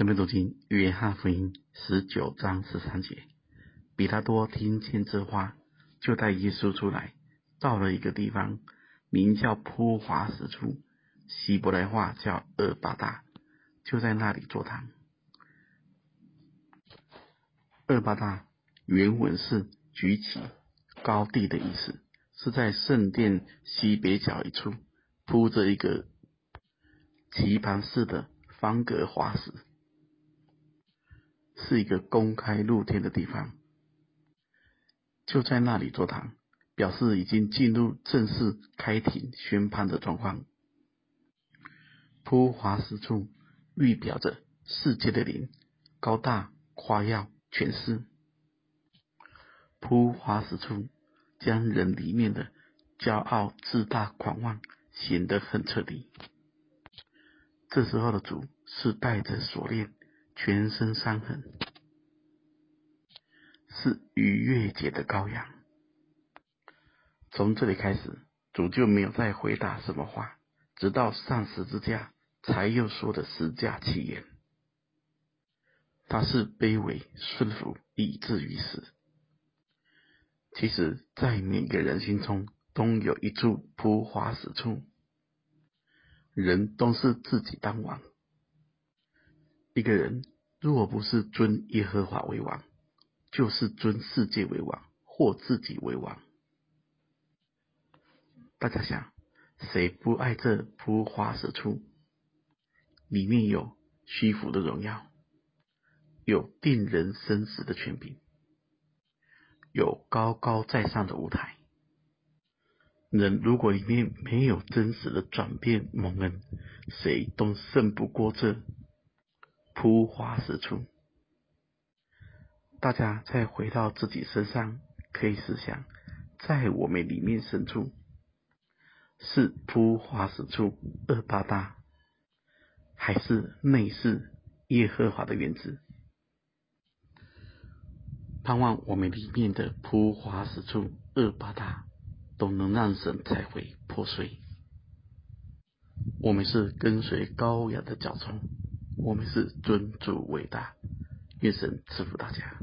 这边读经约翰福音十九章十三节，比拉多听见这话，就带耶稣出来，到了一个地方，名叫波华石处，希伯来话叫厄巴大，就在那里坐堂。厄巴大原文是举起、高地的意思，是在圣殿西北角一处铺着一个棋盘式的方格滑石，是一个公开露天的地方。就在那里坐堂，表示已经进入正式开庭宣判的状况。铺华石处预表着世界的灵，高大夸耀。权势铺华石处，将人里面的骄傲、自大、狂妄显得很彻底。这时候的主是带着锁链，全身伤痕，是逾越节的羔羊。从这里开始，主就没有再回答什么话，直到上十字架，才又说的十架七言。他是卑微顺服，以至于死。其实，在每个人心中都有一处铺华石处。人都是自己当王。一个人若不是尊耶和华为王，就是尊世界为王，或自己为王。大家想，谁不爱这铺华石处？里面有虚浮的荣耀。有定人生死的权柄，有高高在上的舞台。人如果里面没有真实的转变蒙恩，谁都胜不过这铺华石处。大家再回到自己身上，可以思想，在我们里面深处，是铺华石处恶巴大，还是内室耶和华的园子？盼望我们里面的铺华石处恶巴大都能让神拆毁破碎。我们是跟随羔羊的脚踪，我们是尊主伟大。愿神赐福大家。